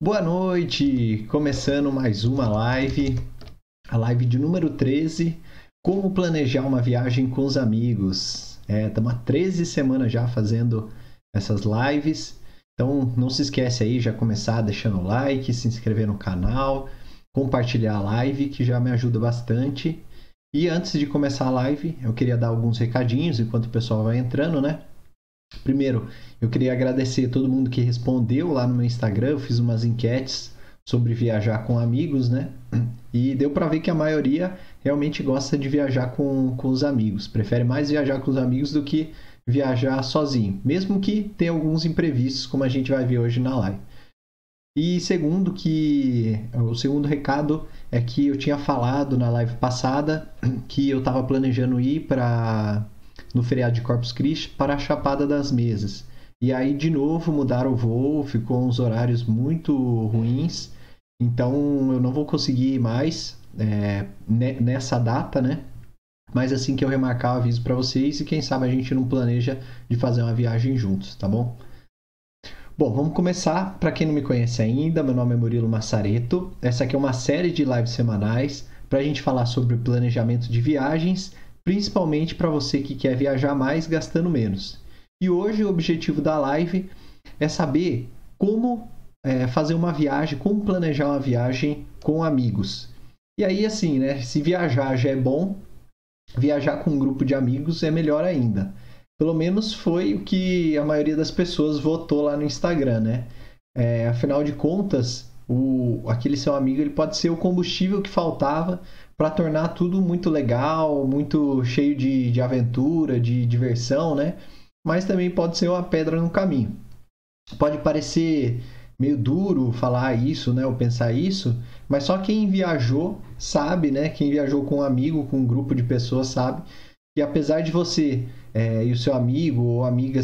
Boa noite! Começando mais uma live, a live de número 13, como planejar uma viagem com os amigos. Estamos é, há 13 semanas já fazendo essas lives, então não se esquece aí já começar deixando o like, se inscrever no canal, compartilhar a live que já me ajuda bastante. E antes de começar a live, eu queria dar alguns recadinhos enquanto o pessoal vai entrando, né? Primeiro, eu queria agradecer todo mundo que respondeu lá no meu Instagram. Eu fiz umas enquetes sobre viajar com amigos, né? E deu para ver que a maioria realmente gosta de viajar com, com os amigos. Prefere mais viajar com os amigos do que viajar sozinho, mesmo que tenha alguns imprevistos, como a gente vai ver hoje na live. E segundo que o segundo recado é que eu tinha falado na live passada que eu estava planejando ir para no feriado de Corpus Christi para a Chapada das Mesas. E aí, de novo, mudaram o voo, ficou uns horários muito ruins. Então, eu não vou conseguir ir mais é, nessa data, né? Mas assim que eu remarcar, eu aviso para vocês e quem sabe a gente não planeja de fazer uma viagem juntos, tá bom? Bom, vamos começar. Para quem não me conhece ainda, meu nome é Murilo Massareto. Essa aqui é uma série de lives semanais para a gente falar sobre planejamento de viagens principalmente para você que quer viajar mais gastando menos. E hoje o objetivo da live é saber como é, fazer uma viagem, como planejar uma viagem com amigos. E aí, assim, né? Se viajar já é bom, viajar com um grupo de amigos é melhor ainda. Pelo menos foi o que a maioria das pessoas votou lá no Instagram, né? É, afinal de contas, o, aquele seu amigo ele pode ser o combustível que faltava para tornar tudo muito legal, muito cheio de, de aventura, de diversão, né? Mas também pode ser uma pedra no caminho. Pode parecer meio duro falar isso, né, ou pensar isso, mas só quem viajou sabe, né? Quem viajou com um amigo, com um grupo de pessoas sabe que apesar de você é, e o seu amigo ou amiga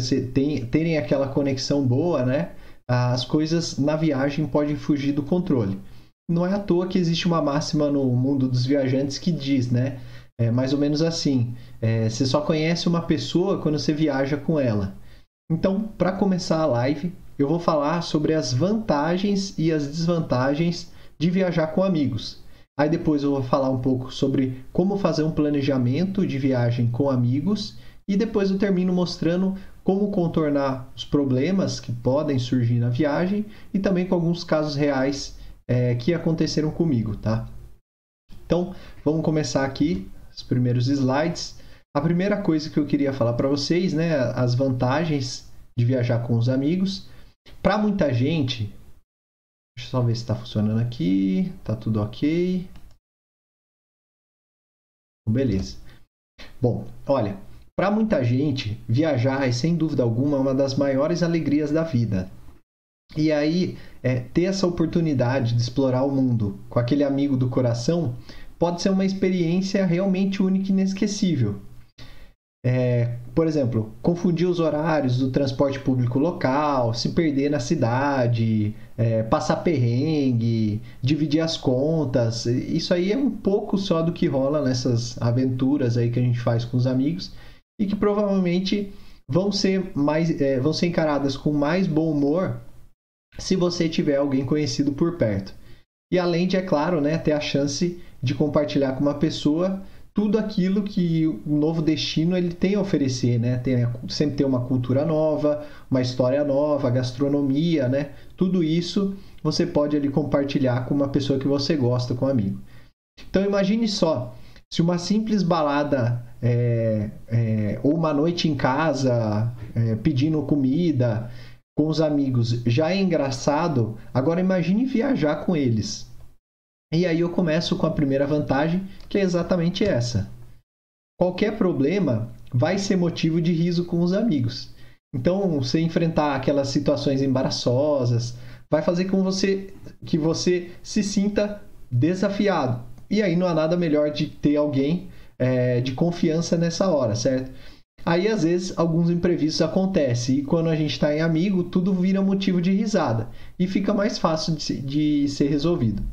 terem aquela conexão boa, né? As coisas na viagem podem fugir do controle não é à toa que existe uma máxima no mundo dos viajantes que diz, né? É mais ou menos assim: é, você só conhece uma pessoa quando você viaja com ela. Então, para começar a live, eu vou falar sobre as vantagens e as desvantagens de viajar com amigos. Aí depois eu vou falar um pouco sobre como fazer um planejamento de viagem com amigos e depois eu termino mostrando como contornar os problemas que podem surgir na viagem e também com alguns casos reais é, que aconteceram comigo, tá? Então, vamos começar aqui os primeiros slides. A primeira coisa que eu queria falar para vocês, né, as vantagens de viajar com os amigos. Para muita gente, deixa eu só ver se está funcionando aqui, tá tudo ok. Beleza. Bom, olha, para muita gente, viajar é sem dúvida alguma uma das maiores alegrias da vida. E aí, é, ter essa oportunidade de explorar o mundo com aquele amigo do coração pode ser uma experiência realmente única e inesquecível. É, por exemplo, confundir os horários do transporte público local, se perder na cidade, é, passar perrengue, dividir as contas. Isso aí é um pouco só do que rola nessas aventuras aí que a gente faz com os amigos e que provavelmente vão ser mais é, vão ser encaradas com mais bom humor se você tiver alguém conhecido por perto. E além de, é claro, né, ter a chance de compartilhar com uma pessoa tudo aquilo que o novo destino ele tem a oferecer, né? Tem, sempre tem uma cultura nova, uma história nova, gastronomia, né? Tudo isso você pode ali compartilhar com uma pessoa que você gosta, com um amigo. Então imagine só, se uma simples balada é, é, ou uma noite em casa é, pedindo comida, com os amigos já é engraçado, agora imagine viajar com eles. E aí eu começo com a primeira vantagem, que é exatamente essa. Qualquer problema vai ser motivo de riso com os amigos. Então, você enfrentar aquelas situações embaraçosas vai fazer com você que você se sinta desafiado. E aí não há nada melhor de ter alguém é, de confiança nessa hora, certo? Aí, às vezes, alguns imprevistos acontecem e quando a gente está em amigo, tudo vira motivo de risada e fica mais fácil de, de ser resolvido.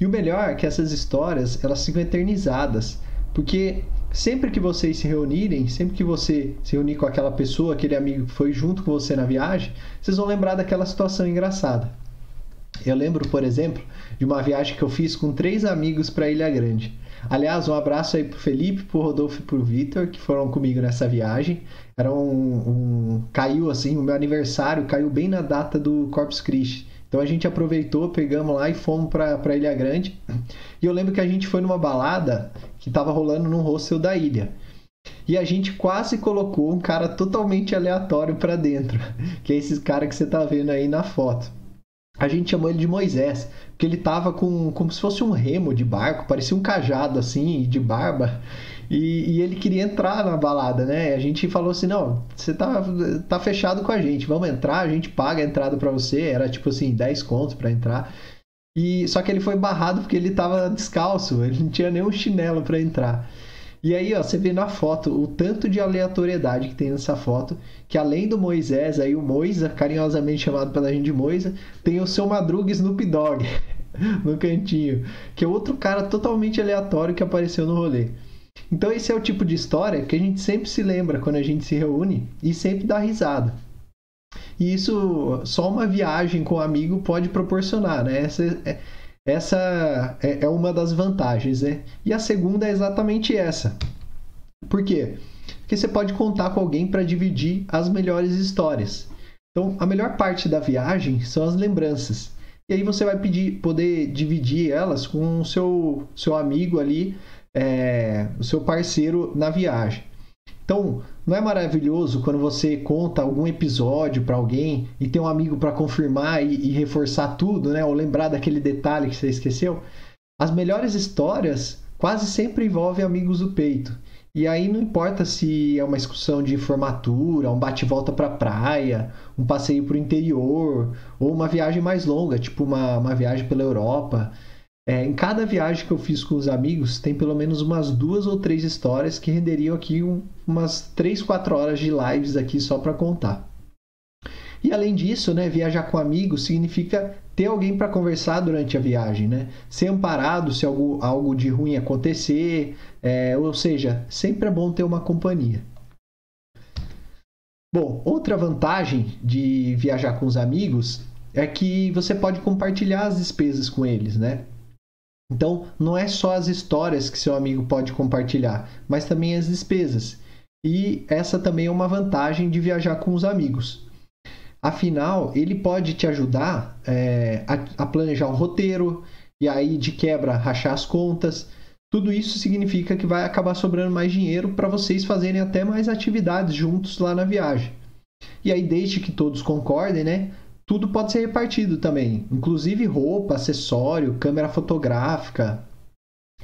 E o melhor é que essas histórias elas ficam eternizadas, porque sempre que vocês se reunirem, sempre que você se reunir com aquela pessoa, aquele amigo que foi junto com você na viagem, vocês vão lembrar daquela situação engraçada. Eu lembro, por exemplo, de uma viagem que eu fiz com três amigos para Ilha Grande. Aliás, um abraço aí pro Felipe, pro Rodolfo e pro Vitor, que foram comigo nessa viagem. Era um, um, Caiu assim, o meu aniversário caiu bem na data do Corpus Christi. Então a gente aproveitou, pegamos lá e fomos para Ilha Grande. E eu lembro que a gente foi numa balada que estava rolando num hostel da ilha. E a gente quase colocou um cara totalmente aleatório para dentro, que é esse cara que você tá vendo aí na foto. A gente chamou ele de Moisés, porque ele tava com como se fosse um remo de barco, parecia um cajado assim, de barba. E, e, ele queria entrar na balada, né? A gente falou assim: não, você tá, tá fechado com a gente, vamos entrar, a gente paga a entrada para você. Era tipo assim, 10 contos para entrar. E Só que ele foi barrado porque ele tava descalço, ele não tinha nenhum chinelo para entrar. E aí, ó, você vê na foto o tanto de aleatoriedade que tem nessa foto, que além do Moisés, aí o Moisa, carinhosamente chamado pela gente de Moisa, tem o seu Madruga Snoop Dogg no cantinho, que é outro cara totalmente aleatório que apareceu no rolê. Então esse é o tipo de história que a gente sempre se lembra quando a gente se reúne e sempre dá risada. E isso só uma viagem com um amigo pode proporcionar, né? Essa é, essa é, é uma das vantagens, né? E a segunda é exatamente essa. Por quê? Porque você pode contar com alguém para dividir as melhores histórias. Então, a melhor parte da viagem são as lembranças. E aí você vai pedir, poder dividir elas com o seu, seu amigo ali, é, o seu parceiro na viagem. Então, não é maravilhoso quando você conta algum episódio para alguém e tem um amigo para confirmar e, e, reforçar tudo, né? Ou lembrar daquele detalhe que você esqueceu? As melhores histórias quase sempre envolvem amigos do peito. E aí não importa se é uma excursão de formatura, um bate-volta para praia, um passeio para o interior ou uma viagem mais longa, tipo uma, uma viagem pela Europa. É, em cada viagem que eu fiz com os amigos, tem pelo menos umas duas ou três histórias que renderiam aqui um, umas três, quatro horas de lives aqui só para contar. E além disso, né, viajar com amigos significa ter alguém para conversar durante a viagem, né? Ser amparado se algo, algo de ruim acontecer, é, ou seja, sempre é bom ter uma companhia. Bom, outra vantagem de viajar com os amigos é que você pode compartilhar as despesas com eles, né? Então, não é só as histórias que seu amigo pode compartilhar, mas também as despesas. E essa também é uma vantagem de viajar com os amigos. Afinal, ele pode te ajudar é, a, a planejar um roteiro e aí de quebra rachar as contas. Tudo isso significa que vai acabar sobrando mais dinheiro para vocês fazerem até mais atividades juntos lá na viagem. E aí, desde que todos concordem, né? Tudo pode ser repartido também, inclusive roupa, acessório, câmera fotográfica.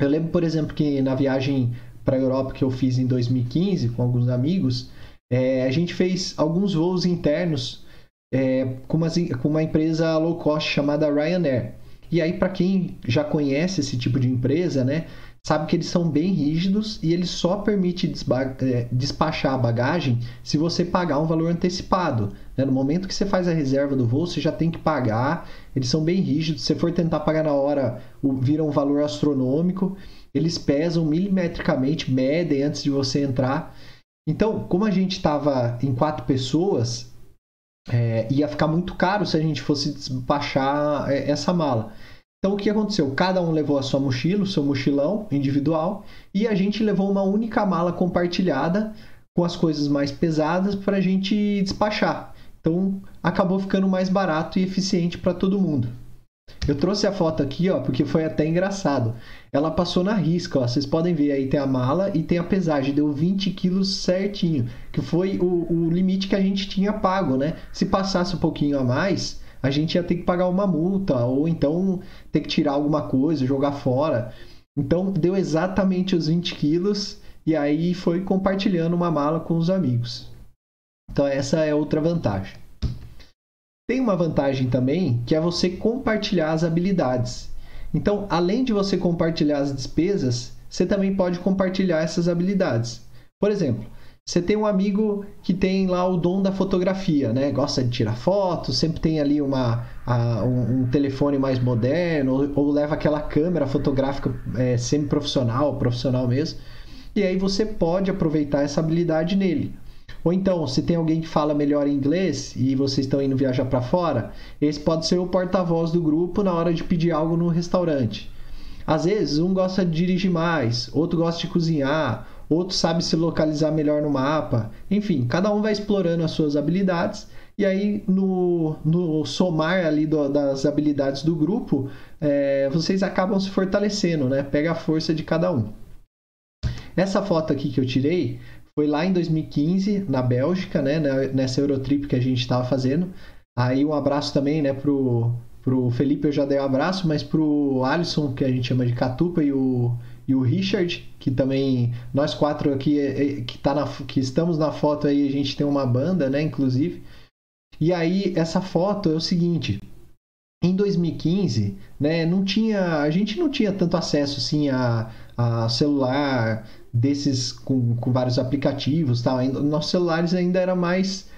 Eu lembro, por exemplo, que na viagem para a Europa que eu fiz em 2015 com alguns amigos, é, a gente fez alguns voos internos é, com, uma, com uma empresa low cost chamada Ryanair. E aí, para quem já conhece esse tipo de empresa, né, sabe que eles são bem rígidos e eles só permite é, despachar a bagagem se você pagar um valor antecipado. Né? No momento que você faz a reserva do voo, você já tem que pagar. Eles são bem rígidos. Se for tentar pagar na hora, vira um valor astronômico. Eles pesam milimetricamente, medem antes de você entrar. Então, como a gente estava em quatro pessoas, é, ia ficar muito caro se a gente fosse despachar é, essa mala. Então o que aconteceu? Cada um levou a sua mochila, o seu mochilão individual, e a gente levou uma única mala compartilhada com as coisas mais pesadas para a gente despachar. Então acabou ficando mais barato e eficiente para todo mundo. Eu trouxe a foto aqui, ó, porque foi até engraçado. Ela passou na risca, ó. Vocês podem ver aí tem a mala e tem a pesagem, deu 20 quilos certinho, que foi o, o limite que a gente tinha pago, né? Se passasse um pouquinho a mais, a gente ia ter que pagar uma multa ou então ter que tirar alguma coisa, jogar fora. Então deu exatamente os 20 quilos e aí foi compartilhando uma mala com os amigos. Então essa é outra vantagem. Tem uma vantagem também que é você compartilhar as habilidades. Então, além de você compartilhar as despesas, você também pode compartilhar essas habilidades. Por exemplo, você tem um amigo que tem lá o dom da fotografia, né? Gosta de tirar fotos, sempre tem ali uma, a, um, um, telefone mais moderno, ou, ou, leva aquela câmera fotográfica é, semi-profissional, profissional mesmo. E aí você pode aproveitar essa habilidade nele. Ou então, se tem alguém que fala melhor inglês e vocês estão indo viajar para fora, esse pode ser o porta-voz do grupo na hora de pedir algo no restaurante. Às vezes, um gosta de dirigir mais, outro gosta de cozinhar, outro sabe se localizar melhor no mapa. Enfim, cada um vai explorando as suas habilidades e aí no, no somar ali do, das habilidades do grupo, é, vocês acabam se fortalecendo, né? Pega a força de cada um. Essa foto aqui que eu tirei foi lá em 2015, na Bélgica, né? Nessa Eurotrip que a gente estava fazendo. Aí um abraço também, né, pro, pro Felipe eu já dei um abraço, mas pro Alisson, que a gente chama de Catupa, e o, e o Richard, que também nós quatro aqui é, é, que, tá na, que estamos na foto aí, a gente tem uma banda, né, inclusive. E aí essa foto é o seguinte, em 2015, né, não tinha, a gente não tinha tanto acesso assim a, a celular desses com, com vários aplicativos, tal. Nossos celulares ainda eram mais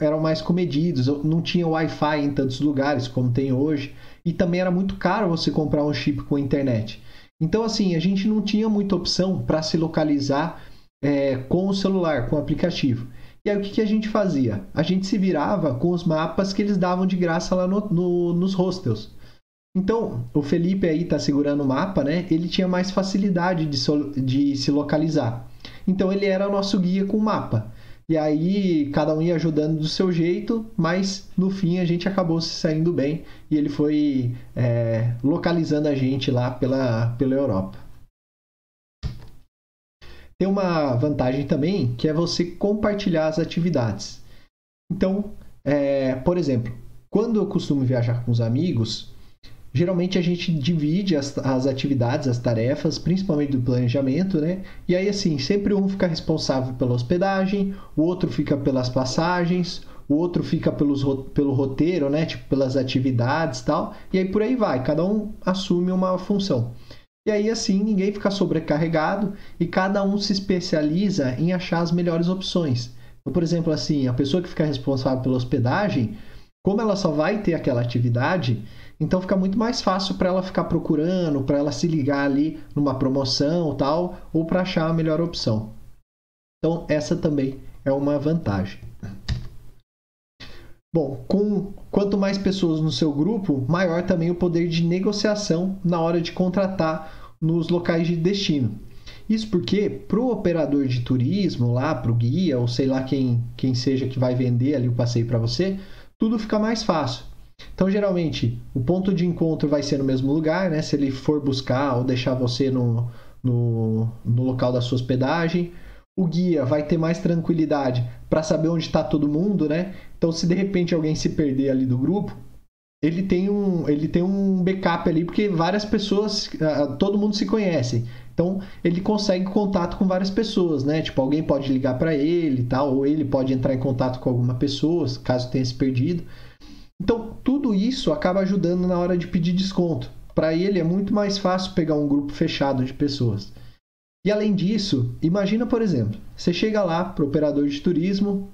eram mais comedidos, não tinha Wi-Fi em tantos lugares como tem hoje, e também era muito caro você comprar um chip com internet. Então, assim, a gente não tinha muita opção para se localizar é, com o celular, com o aplicativo. E aí o que, que, a gente fazia? A gente se virava com os mapas que eles davam de graça lá no, no, nos hostels. Então, o Felipe aí está segurando o mapa, né? Ele tinha mais facilidade de, so, de se localizar. Então, ele era o nosso guia com o mapa. E aí, cada um ia ajudando do seu jeito, mas no fim a gente acabou se saindo bem e ele foi é, localizando a gente lá pela, pela Europa. Tem uma vantagem também que é você compartilhar as atividades. Então, é, por exemplo, quando eu costumo viajar com os amigos, geralmente a gente divide as, as atividades, as tarefas, principalmente do planejamento, né? E aí, assim, sempre um fica responsável pela hospedagem, o outro fica pelas passagens, o outro fica pelos, pelo roteiro, né? Tipo, pelas atividades tal. E aí por aí vai, cada um assume uma função. E aí assim ninguém fica sobrecarregado e cada um se especializa em achar as melhores opções. Então, por exemplo, assim, a pessoa que fica responsável pela hospedagem, como ela só vai ter aquela atividade, então fica muito mais fácil para ela ficar procurando, para ela se ligar ali numa promoção tal, ou para achar a melhor opção. Então essa também é uma vantagem. Bom, com quanto mais pessoas no seu grupo, maior também o poder de negociação na hora de contratar nos locais de destino. Isso porque para o operador de turismo, lá para o guia, ou sei lá quem, quem seja que vai vender ali o passeio para você, tudo fica mais fácil. Então, geralmente, o ponto de encontro vai ser no mesmo lugar, né? Se ele for buscar ou deixar você no, no, no local da sua hospedagem o guia vai ter mais tranquilidade para saber onde está todo mundo, né? Então, se de repente alguém se perder ali do grupo, ele tem um, ele tem um backup ali, porque várias pessoas, ah, todo mundo se conhece. Então, ele consegue contato com várias pessoas, né? Tipo, alguém pode ligar para ele e tal, ou ele pode entrar em contato com alguma pessoa, caso tenha se perdido. Então, tudo isso acaba ajudando na hora de pedir desconto. Para ele é muito mais fácil pegar um grupo fechado de pessoas. E além disso, imagina, por exemplo, você chega lá para o operador de turismo,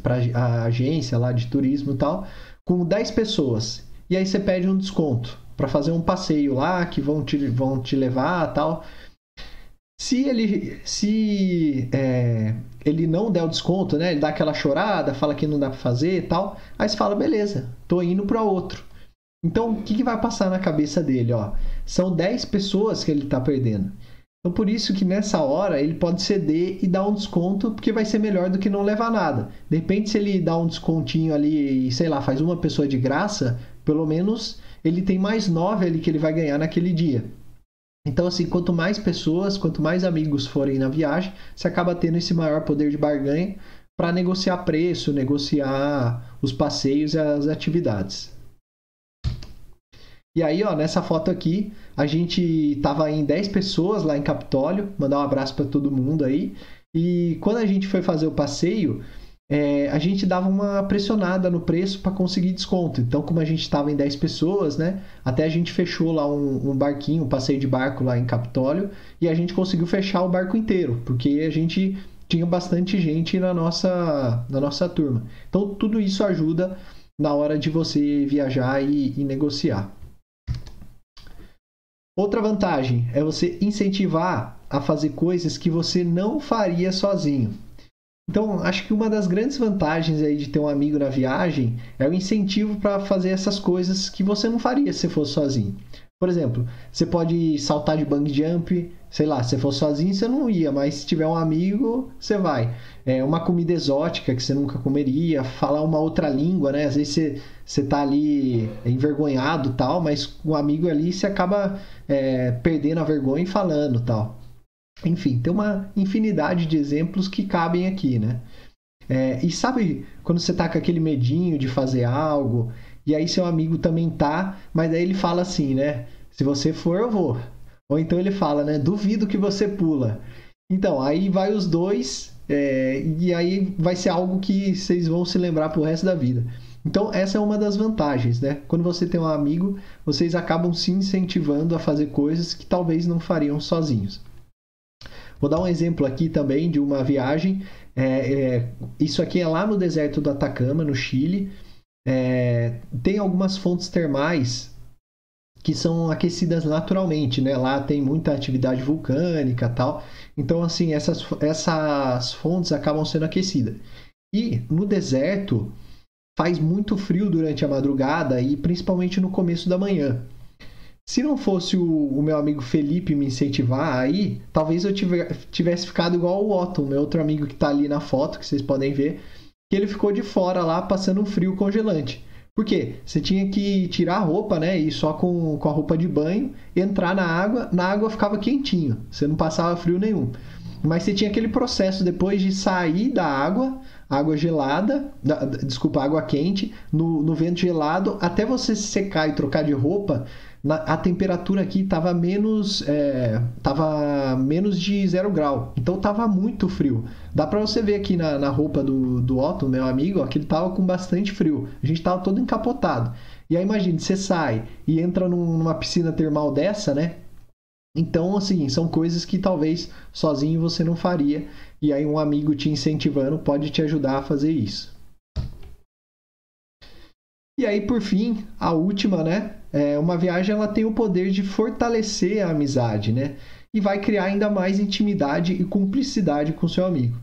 para a agência lá de turismo e tal, com 10 pessoas. E aí você pede um desconto para fazer um passeio lá que vão te, vão te levar tal. Se ele, se é, ele não der o desconto, né? Ele dá aquela chorada, fala que não dá para fazer e tal. Aí você fala, beleza, tô indo para outro. Então, o que, que vai passar na cabeça dele? Ó? São 10 pessoas que ele está perdendo. Então, por isso que nessa hora ele pode ceder e dar um desconto, porque vai ser melhor do que não levar nada. De repente, se ele dá um descontinho ali e, sei lá, faz uma pessoa de graça, pelo menos ele tem mais nove ali que ele vai ganhar naquele dia. Então, assim, quanto mais pessoas, quanto mais amigos forem na viagem, você acaba tendo esse maior poder de barganha para negociar preço, negociar os passeios e as atividades. E aí, ó, nessa foto aqui, a gente tava em 10 pessoas lá em Capitólio, mandar um abraço para todo mundo aí. E quando a gente foi fazer o passeio, é, a gente dava uma pressionada no preço para conseguir desconto. Então, como a gente estava em 10 pessoas, né? Até a gente fechou lá um, um, barquinho, um passeio de barco lá em Capitólio, e a gente conseguiu fechar o barco inteiro, porque a gente tinha bastante gente na nossa, na nossa turma. Então, tudo isso ajuda na hora de você viajar e, e negociar. Outra vantagem é você incentivar a fazer coisas que você não faria sozinho. Então, acho que uma das grandes vantagens aí de ter um amigo na viagem é o incentivo para fazer essas coisas que você não faria se fosse sozinho. Por exemplo, você pode saltar de bungee jump, sei lá, se for sozinho você não ia, mas se tiver um amigo, você vai. É uma comida exótica que você nunca comeria, falar uma outra língua, né? Às vezes você, você tá ali envergonhado tal, mas com um amigo ali você acaba é, perdendo a vergonha e falando tal. Enfim, tem uma infinidade de exemplos que cabem aqui, né? É, e sabe quando você tá com aquele medinho de fazer algo e aí seu amigo também tá, mas aí ele fala assim, né? Se você for, eu vou. Ou então ele fala, né? Duvido que você pula. Então, aí vai os dois é, e aí vai ser algo que vocês vão se lembrar pro resto da vida. Então, essa é uma das vantagens, né? Quando você tem um amigo, vocês acabam se incentivando a fazer coisas que talvez não fariam sozinhos. Vou dar um exemplo aqui também de uma viagem. É, é, isso aqui é lá no deserto do Atacama, no Chile. É, tem algumas fontes termais que são aquecidas naturalmente, né? Lá tem muita atividade vulcânica tal. Então, assim, essas, essas fontes acabam sendo aquecidas. E no deserto faz muito frio durante a madrugada e principalmente no começo da manhã. Se não fosse o, o meu amigo Felipe me incentivar aí, talvez eu tivesse ficado igual o Otto, meu outro amigo que está ali na foto, que vocês podem ver que ele ficou de fora lá passando um frio congelante. Por quê? Você tinha que tirar a roupa, né? E só com, com a roupa de banho, entrar na água, na água ficava quentinho, você não passava frio nenhum. Mas você tinha aquele processo depois de sair da água, água gelada, da, desculpa, água quente, no, no vento gelado, até você se secar e trocar de roupa, na, a temperatura aqui estava menos, é, tava menos de zero grau. Então estava muito frio. Dá para você ver aqui na, na roupa do, do Otto, meu amigo, ó, que ele estava com bastante frio. A gente estava todo encapotado. E aí imagine, você sai e entra num, numa piscina termal dessa, né? Então, assim, são coisas que talvez sozinho você não faria. E aí um amigo te incentivando pode te ajudar a fazer isso. E aí, por fim, a última, né? É, uma viagem ela tem o poder de fortalecer a amizade, né? E vai criar ainda mais intimidade e cumplicidade com seu amigo.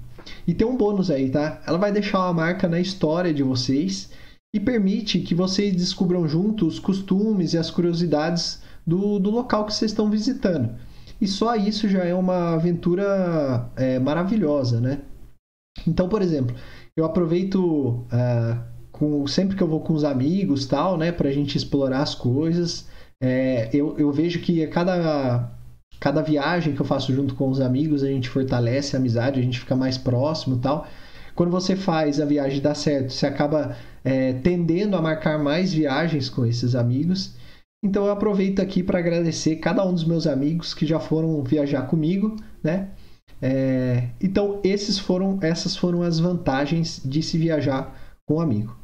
E tem um bônus aí, tá? Ela vai deixar uma marca na história de vocês e permite que vocês descubram juntos os costumes e as curiosidades do, do local que vocês estão visitando. E só isso já é uma aventura é, maravilhosa, né? Então, por exemplo, eu aproveito uh, com, sempre que eu vou com os amigos tal, né, pra gente explorar as coisas. É, eu, eu vejo que cada, cada viagem que eu faço junto com os amigos, a gente fortalece a amizade, a gente fica mais próximo tal. Quando você faz a viagem dar certo, você acaba é, tendendo a marcar mais viagens com esses amigos. Então eu aproveito aqui para agradecer cada um dos meus amigos que já foram viajar comigo, né? É, então esses foram, essas foram as vantagens de se viajar com um amigo.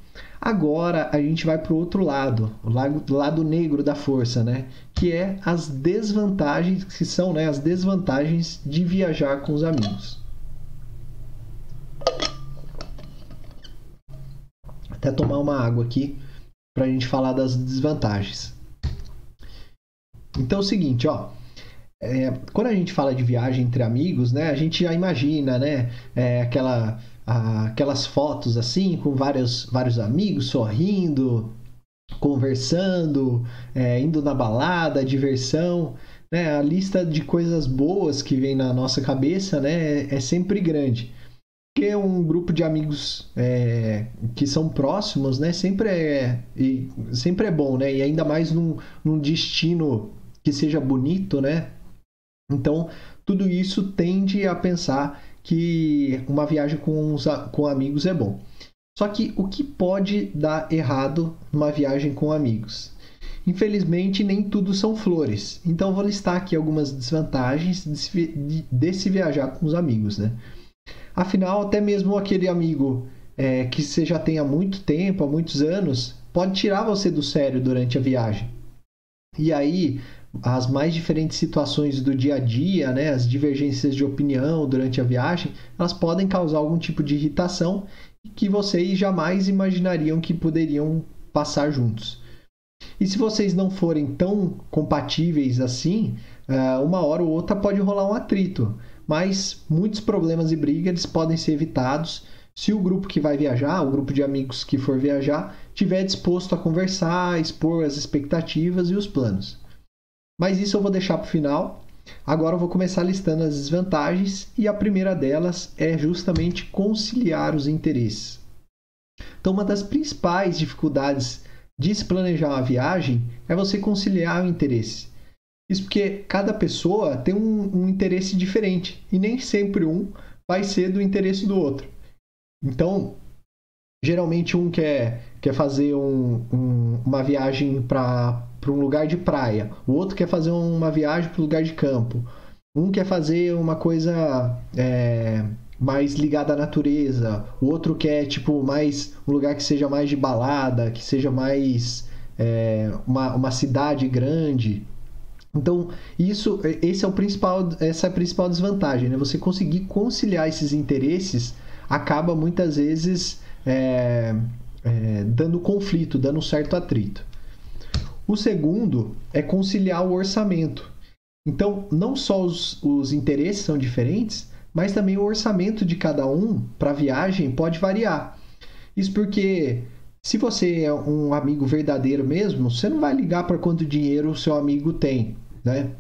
Agora a gente vai para o outro lado, o lado, negro da força, né? Que é as desvantagens, que são né, as desvantagens de viajar com os amigos. Até tomar uma água aqui para a gente falar das desvantagens. Então é o seguinte, ó. É, quando a gente fala de viagem entre amigos, né, a gente já imagina, né, é, aquela aquelas fotos assim, com vários, vários amigos sorrindo, conversando, é, indo na balada, diversão. Né? A lista de coisas boas que vem na nossa cabeça né, é sempre grande. Porque um grupo de amigos é, que são próximos né, sempre, é, e, sempre é bom, né? E ainda mais num, num destino que seja bonito, né? Então, tudo isso tende a pensar que uma viagem com, os, com amigos é bom. Só que o que pode dar errado numa viagem com amigos? Infelizmente, nem tudo são flores. Então, vou listar aqui algumas desvantagens de se, de, de se viajar com os amigos. Né? Afinal, até mesmo aquele amigo é, que você já tem há muito tempo, há muitos anos, pode tirar você do sério durante a viagem. E aí, as mais diferentes situações do dia a dia, né, as divergências de opinião durante a viagem, elas podem causar algum tipo de irritação que vocês jamais imaginariam que poderiam passar juntos. E se vocês não forem tão compatíveis assim, eh, uma hora ou outra pode rolar um atrito. mas muitos problemas e brigas podem ser evitados se o grupo que vai viajar, o grupo de amigos que for viajar, tiver disposto a conversar, expor as expectativas e os planos. Mas isso eu vou deixar para o final. Agora eu vou começar listando as desvantagens e a primeira delas é justamente conciliar os interesses. Então, uma das principais dificuldades de se planejar uma viagem é você conciliar o interesse. Isso porque cada pessoa tem um, um interesse diferente e nem sempre um vai ser do interesse do outro. Então, geralmente um quer, quer fazer um, um, uma viagem para um lugar de praia, o outro quer fazer uma viagem para um lugar de campo, um quer fazer uma coisa é, mais ligada à natureza, o outro quer tipo mais um lugar que seja mais de balada, que seja mais é, uma, uma cidade grande. Então, isso, esse é o principal, essa é a principal desvantagem, né? Você conseguir conciliar esses interesses acaba muitas vezes é, é, dando conflito, dando um certo atrito. O segundo é conciliar o orçamento. Então, não só os, os interesses são diferentes, mas também o orçamento de cada um para a viagem pode variar. Isso porque se você é um amigo verdadeiro mesmo, você não vai ligar para quanto dinheiro o seu amigo tem né?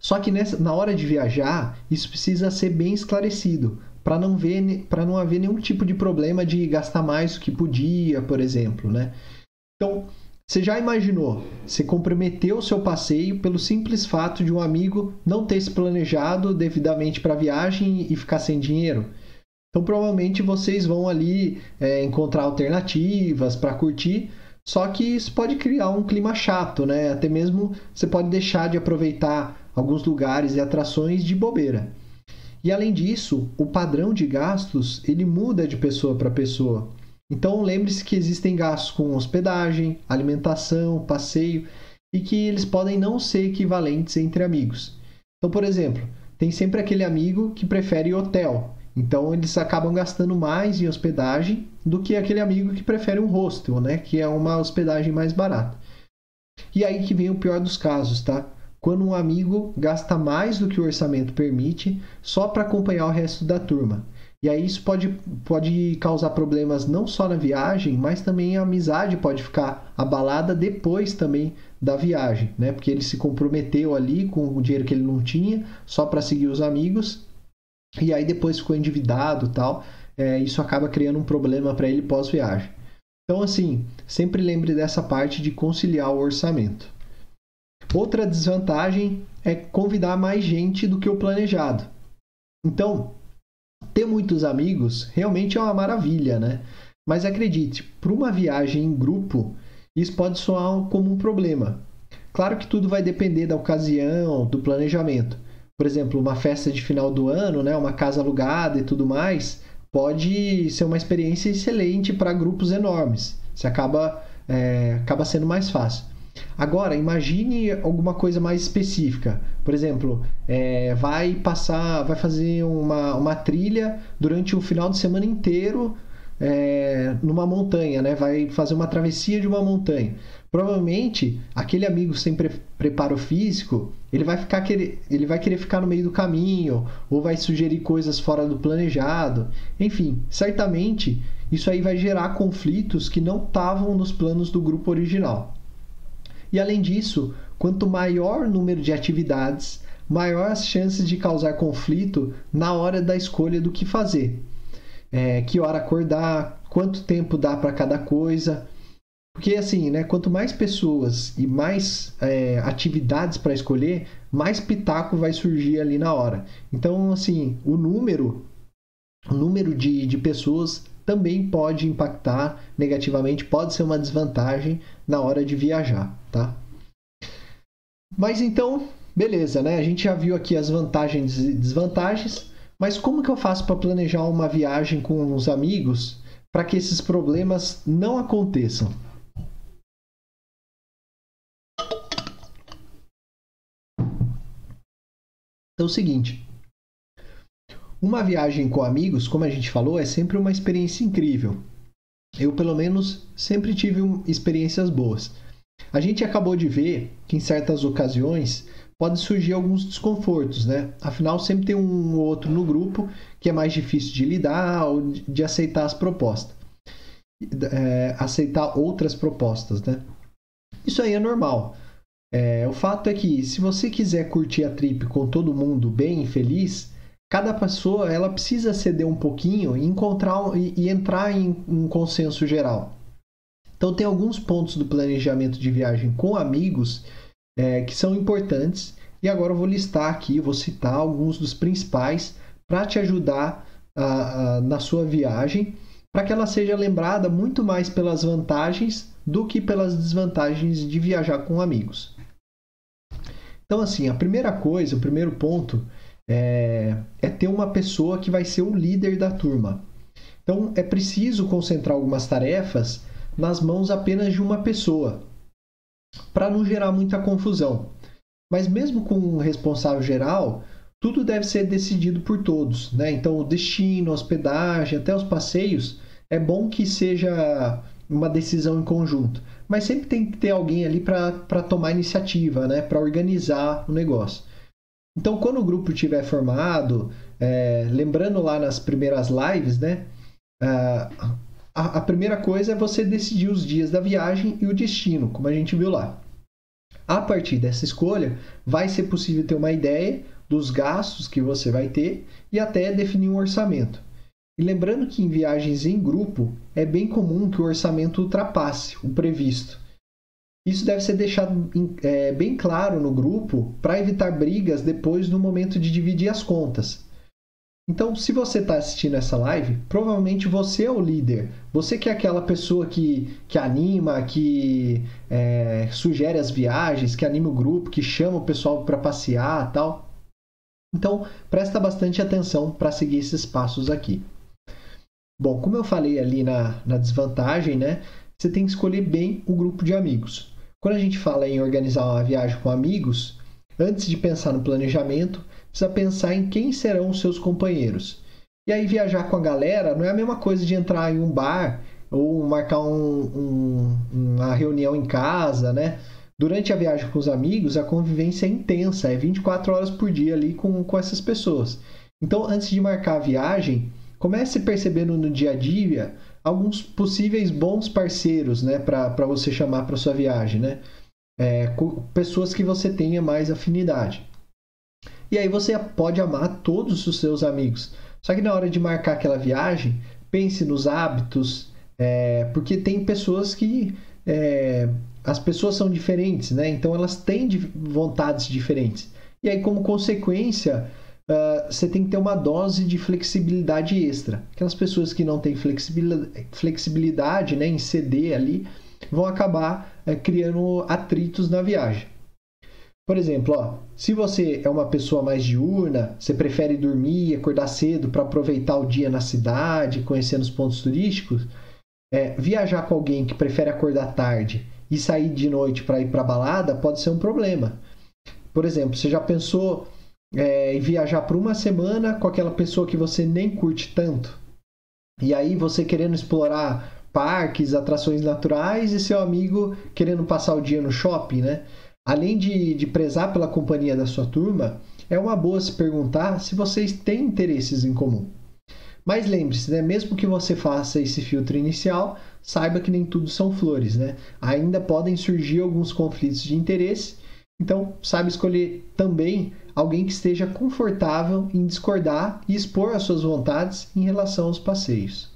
Só que nessa, na hora de viajar, isso precisa ser bem esclarecido, para não ver não haver nenhum tipo de problema de gastar mais do que podia, por exemplo, né? Então, você já imaginou, você comprometeu o seu passeio pelo simples fato de um amigo não ter se planejado devidamente para a viagem e ficar sem dinheiro? Então, provavelmente vocês vão ali é, encontrar alternativas para curtir, só que isso pode criar um clima chato, né? Até mesmo você pode deixar de aproveitar alguns lugares e atrações de bobeira. E além disso, o padrão de gastos ele muda de pessoa para pessoa. Então lembre-se que existem gastos com hospedagem, alimentação, passeio e que eles podem não ser equivalentes entre amigos. Então, por exemplo, tem sempre aquele amigo que prefere hotel então eles acabam gastando mais em hospedagem do que aquele amigo que prefere um hostel, né? Que é uma hospedagem mais barata. E aí que vem o pior dos casos, tá? Quando um amigo gasta mais do que o orçamento permite só para acompanhar o resto da turma. E aí isso pode, pode causar problemas não só na viagem, mas também a amizade pode ficar abalada depois também da viagem, né? Porque ele se comprometeu ali com o dinheiro que ele não tinha só para seguir os amigos e aí depois ficou endividado tal. É, isso acaba criando um problema para ele pós-viagem. Então, assim, sempre lembre dessa parte de conciliar o orçamento. Outra desvantagem é convidar mais gente do que o planejado. Então, ter muitos amigos realmente é uma maravilha, né? Mas acredite, para uma viagem em grupo, isso pode soar como um problema. Claro que tudo vai depender da ocasião, do planejamento por exemplo, uma festa de final do ano, né, uma casa alugada e tudo mais, pode ser uma experiência excelente para grupos enormes. Você acaba, é, acaba sendo mais fácil. Agora, imagine alguma coisa mais específica. Por exemplo, é, vai passar, vai fazer uma, uma trilha durante o final de semana inteiro é, numa montanha, né? Vai fazer uma travessia de uma montanha. Provavelmente, aquele amigo sem pre preparo físico, ele vai ficar querer, ele vai querer ficar no meio do caminho ou vai sugerir coisas fora do planejado. Enfim, certamente isso aí vai gerar conflitos que não estavam nos planos do grupo original. E além disso, quanto maior o número de atividades, maior as chances de causar conflito na hora da escolha do que fazer. É, que hora acordar, quanto tempo dá para cada coisa. Porque assim, né? Quanto mais pessoas e mais é, atividades para escolher, mais pitaco vai surgir ali na hora. Então, assim, o número, o número de, de pessoas também pode impactar negativamente, pode ser uma desvantagem na hora de viajar, tá? Mas então, beleza, né? A gente já viu aqui as vantagens e desvantagens, mas como que eu faço para planejar uma viagem com os amigos para que esses problemas não aconteçam? Então é o seguinte, uma viagem com amigos, como a gente falou, é sempre uma experiência incrível. Eu, pelo menos, sempre tive experiências boas. A gente acabou de ver que, em certas ocasiões, pode surgir alguns desconfortos, né? Afinal, sempre tem um ou outro no grupo que é mais difícil de lidar ou de aceitar as propostas. É, aceitar outras propostas, né? Isso aí é normal. É, o fato é que se você quiser curtir a trip com todo mundo bem e feliz, cada pessoa ela precisa ceder um pouquinho e encontrar e, e entrar em um consenso geral. Então tem alguns pontos do planejamento de viagem com amigos é, que são importantes e agora eu vou listar aqui, vou citar alguns dos principais para te ajudar a, a, na sua viagem, para que ela seja lembrada muito mais pelas vantagens do que pelas desvantagens de viajar com amigos. Então, assim, a primeira coisa, o primeiro ponto é, é ter uma pessoa que vai ser o líder da turma. Então, é preciso concentrar algumas tarefas nas mãos apenas de uma pessoa, para não gerar muita confusão. Mas mesmo com um responsável geral, tudo deve ser decidido por todos, né? Então, o destino, a hospedagem, até os passeios, é bom que seja uma decisão em conjunto. Mas sempre tem que ter alguém ali para tomar iniciativa, né? Para organizar o negócio. Então, quando o grupo estiver formado, é, lembrando lá nas primeiras lives, né? Uh, a, a primeira coisa é você decidir os dias da viagem e o destino, como a gente viu lá. A partir dessa escolha, vai ser possível ter uma ideia dos gastos que você vai ter e até definir um orçamento. E lembrando que em viagens em grupo é bem comum que o orçamento ultrapasse o previsto. Isso deve ser deixado é, bem claro no grupo para evitar brigas depois no momento de dividir as contas. Então, se você está assistindo essa live, provavelmente você é o líder. Você que é aquela pessoa que, que anima, que é, sugere as viagens, que anima o grupo, que chama o pessoal para passear tal. Então, presta bastante atenção para seguir esses passos aqui. Bom, como eu falei ali na, na desvantagem, né? Você tem que escolher bem o grupo de amigos. Quando a gente fala em organizar uma viagem com amigos, antes de pensar no planejamento, precisa pensar em quem serão os seus companheiros. E aí viajar com a galera não é a mesma coisa de entrar em um bar ou marcar um, um, uma reunião em casa, né? Durante a viagem com os amigos, a convivência é intensa, é 24 horas por dia ali com, com essas pessoas. Então, antes de marcar a viagem, comece percebendo no dia a dia alguns possíveis bons parceiros, né, para você chamar para sua viagem, né? É, pessoas que você tenha mais afinidade. E aí você pode amar todos os seus amigos. Só que na hora de marcar aquela viagem, pense nos hábitos, é, porque tem pessoas que. É, as pessoas são diferentes, né? Então elas têm vontades diferentes. E aí, como consequência, uh, você tem que ter uma dose de flexibilidade extra. Aquelas pessoas que não têm flexibilidade, né, em ceder ali vão acabar uh, criando atritos na viagem. Por exemplo, ó, se você é uma pessoa mais diurna, você prefere dormir e acordar cedo para aproveitar o dia na cidade, conhecendo os pontos turísticos, é, viajar com alguém que prefere acordar tarde e sair de noite para ir para balada pode ser um problema. Por exemplo, você já pensou é, em viajar por uma semana com aquela pessoa que você nem curte tanto? E aí você querendo explorar parques, atrações naturais e seu amigo querendo passar o dia no shopping, né? Além de, de prezar pela companhia da sua turma, é uma boa se perguntar se vocês têm interesses em comum. Mas lembre-se, né, mesmo que você faça esse filtro inicial, saiba que nem tudo são flores, né? Ainda podem surgir alguns conflitos de interesse, então saiba escolher também alguém que esteja confortável em discordar e expor as suas vontades em relação aos passeios.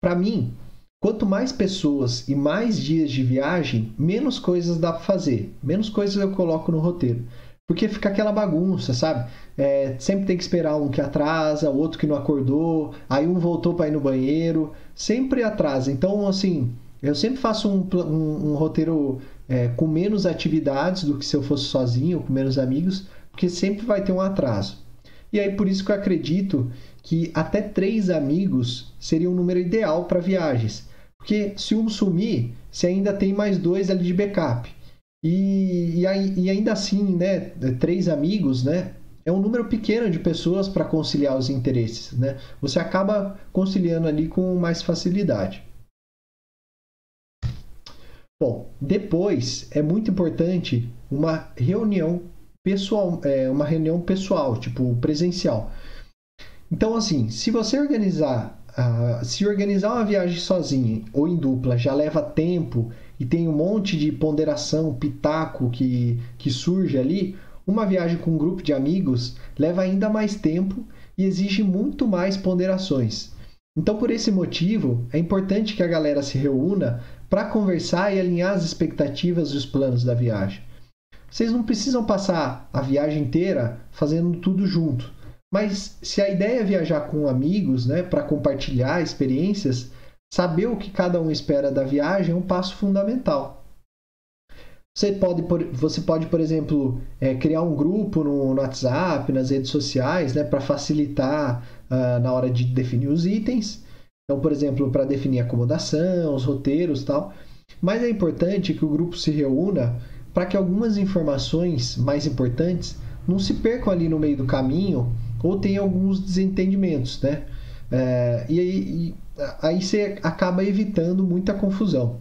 Para mim, Quanto mais pessoas e mais dias de viagem, menos coisas dá para fazer, menos coisas eu coloco no roteiro. Porque fica aquela bagunça, sabe? É, sempre tem que esperar um que atrasa, outro que não acordou, aí um voltou para ir no banheiro, sempre atrasa. Então, assim, eu sempre faço um, um, um roteiro é, com menos atividades do que se eu fosse sozinho, com menos amigos, porque sempre vai ter um atraso. E aí, por isso que eu acredito que até três amigos seria um número ideal para viagens porque se um sumir, você ainda tem mais dois ali de backup. E, e, e ainda assim, né, três amigos, né, é um número pequeno de pessoas para conciliar os interesses, né? Você acaba conciliando ali com mais facilidade. Bom, depois é muito importante uma reunião pessoal, é, uma reunião pessoal, tipo presencial. Então, assim, se você organizar, uh, se organizar uma viagem sozinho ou em dupla já leva tempo e tem um monte de ponderação, pitaco que, que surge ali, uma viagem com um grupo de amigos leva ainda mais tempo e exige muito mais ponderações. Então, por esse motivo, é importante que a galera se reúna para conversar e alinhar as expectativas e os planos da viagem. Vocês não precisam passar a viagem inteira fazendo tudo junto, mas se a ideia é viajar com amigos, né, para compartilhar experiências, saber o que cada um espera da viagem é um passo fundamental. Você pode, você pode por exemplo, é, criar um grupo no, no, WhatsApp, nas redes sociais, né, para facilitar uh, na hora de definir os itens. Então, por exemplo, para definir acomodação, os roteiros tal. Mas é importante que o grupo se reúna para que algumas informações mais importantes não se percam ali no meio do caminho ou tenha alguns desentendimentos, né? É, e aí, aí você acaba evitando muita confusão.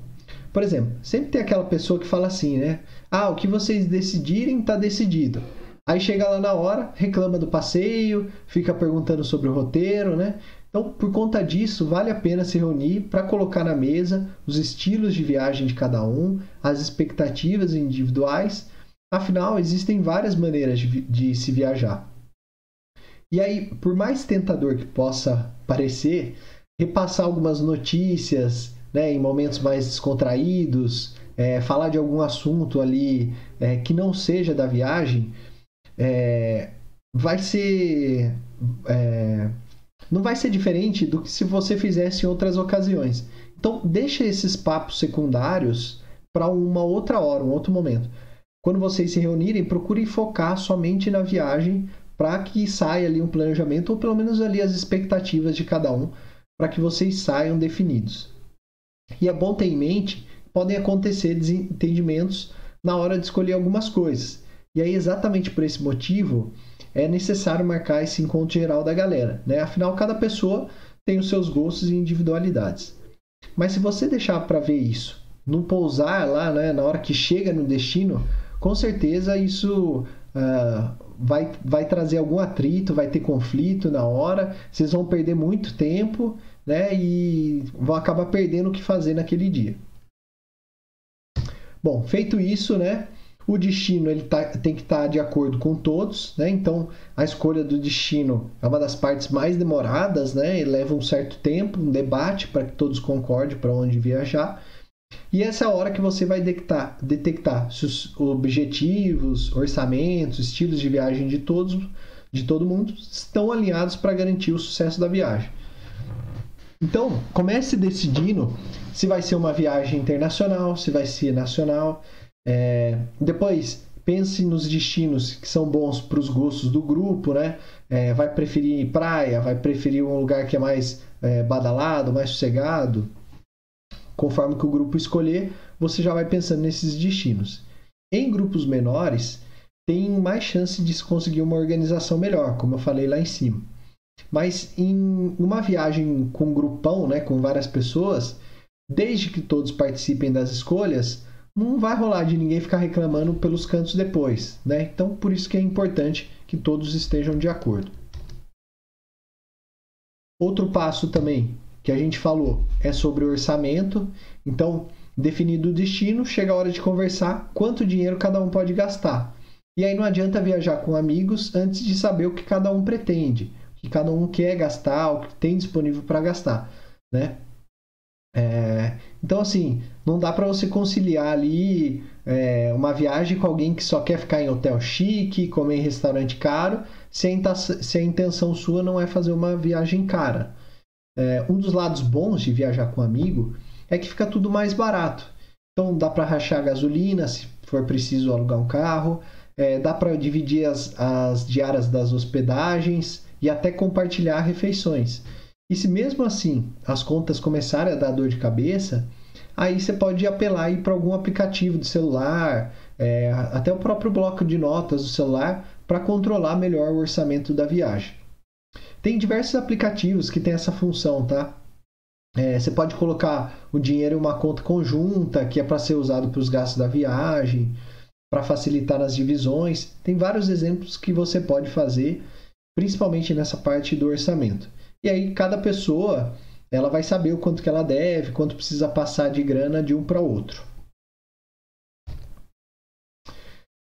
Por exemplo, sempre tem aquela pessoa que fala assim, né? Ah, o que vocês decidirem está decidido. Aí chega lá na hora, reclama do passeio, fica perguntando sobre o roteiro, né? Então, por conta disso, vale a pena se reunir para colocar na mesa os estilos de viagem de cada um, as expectativas individuais. Afinal, existem várias maneiras de, de se viajar. E aí, por mais tentador que possa parecer, repassar algumas notícias, né, em momentos mais descontraídos, é, falar de algum assunto ali é, que não seja da viagem, é, vai ser. Não vai ser diferente do que se você fizesse em outras ocasiões. Então, deixa esses papos secundários para uma outra hora, um outro momento. Quando vocês se reunirem, procurem focar somente na viagem para que saia ali um planejamento, ou pelo menos ali as expectativas de cada um, para que vocês saiam definidos. E é bom ter em mente podem acontecer desentendimentos na hora de escolher algumas coisas. E aí, exatamente por esse motivo, é necessário marcar esse encontro geral da galera. Né? Afinal, cada pessoa tem os seus gostos e individualidades. Mas se você deixar para ver isso, não pousar lá né, na hora que chega no destino, com certeza isso uh, vai, vai trazer algum atrito, vai ter conflito na hora, vocês vão perder muito tempo né? E vão acabar perdendo o que fazer naquele dia. Bom, feito isso, né? O destino ele tá, tem que estar tá de acordo com todos, né? Então a escolha do destino é uma das partes mais demoradas, né? E leva um certo tempo, um debate para que todos concordem para onde viajar. E essa é a hora que você vai detectar, detectar se os objetivos, orçamentos, estilos de viagem de todos, de todo mundo estão alinhados para garantir o sucesso da viagem. Então, comece decidindo se vai ser uma viagem internacional, se vai ser nacional. É, depois, pense nos destinos que são bons para os gostos do grupo, né? É, vai preferir praia, vai preferir um lugar que é mais é, badalado, mais sossegado. Conforme que o grupo escolher, você já vai pensando nesses destinos. Em grupos menores, tem mais chance de se conseguir uma organização melhor, como eu falei lá em cima. Mas em uma viagem com grupão, né, com várias pessoas, desde que todos participem das escolhas, não vai rolar de ninguém ficar reclamando pelos cantos depois, né? Então, por isso que é importante que todos estejam de acordo. Outro passo também que a gente falou é sobre o orçamento. Então, definido o destino, chega a hora de conversar quanto dinheiro cada um pode gastar. E aí não adianta viajar com amigos antes de saber o que cada um pretende que cada um quer gastar, o que tem disponível para gastar, né? É, então, assim, não dá para você conciliar ali é, uma viagem com alguém que só quer ficar em hotel chique, comer em restaurante caro, se a, se a intenção sua não é fazer uma viagem cara. É, um dos lados bons de viajar com um amigo é que fica tudo mais barato. Então, dá para rachar gasolina se for preciso alugar um carro, é, dá para dividir as, as diárias das hospedagens e até compartilhar refeições. E se mesmo assim as contas começarem a dar dor de cabeça, aí você pode apelar para algum aplicativo do celular, é, até o próprio bloco de notas do celular, para controlar melhor o orçamento da viagem. Tem diversos aplicativos que têm essa função, tá? É, você pode colocar o dinheiro em uma conta conjunta, que é para ser usado para os gastos da viagem. para facilitar nas divisões. Tem vários exemplos que você pode fazer, principalmente nessa parte do orçamento. E aí cada pessoa ela vai saber o quanto que ela deve, quanto precisa passar de grana de um para outro.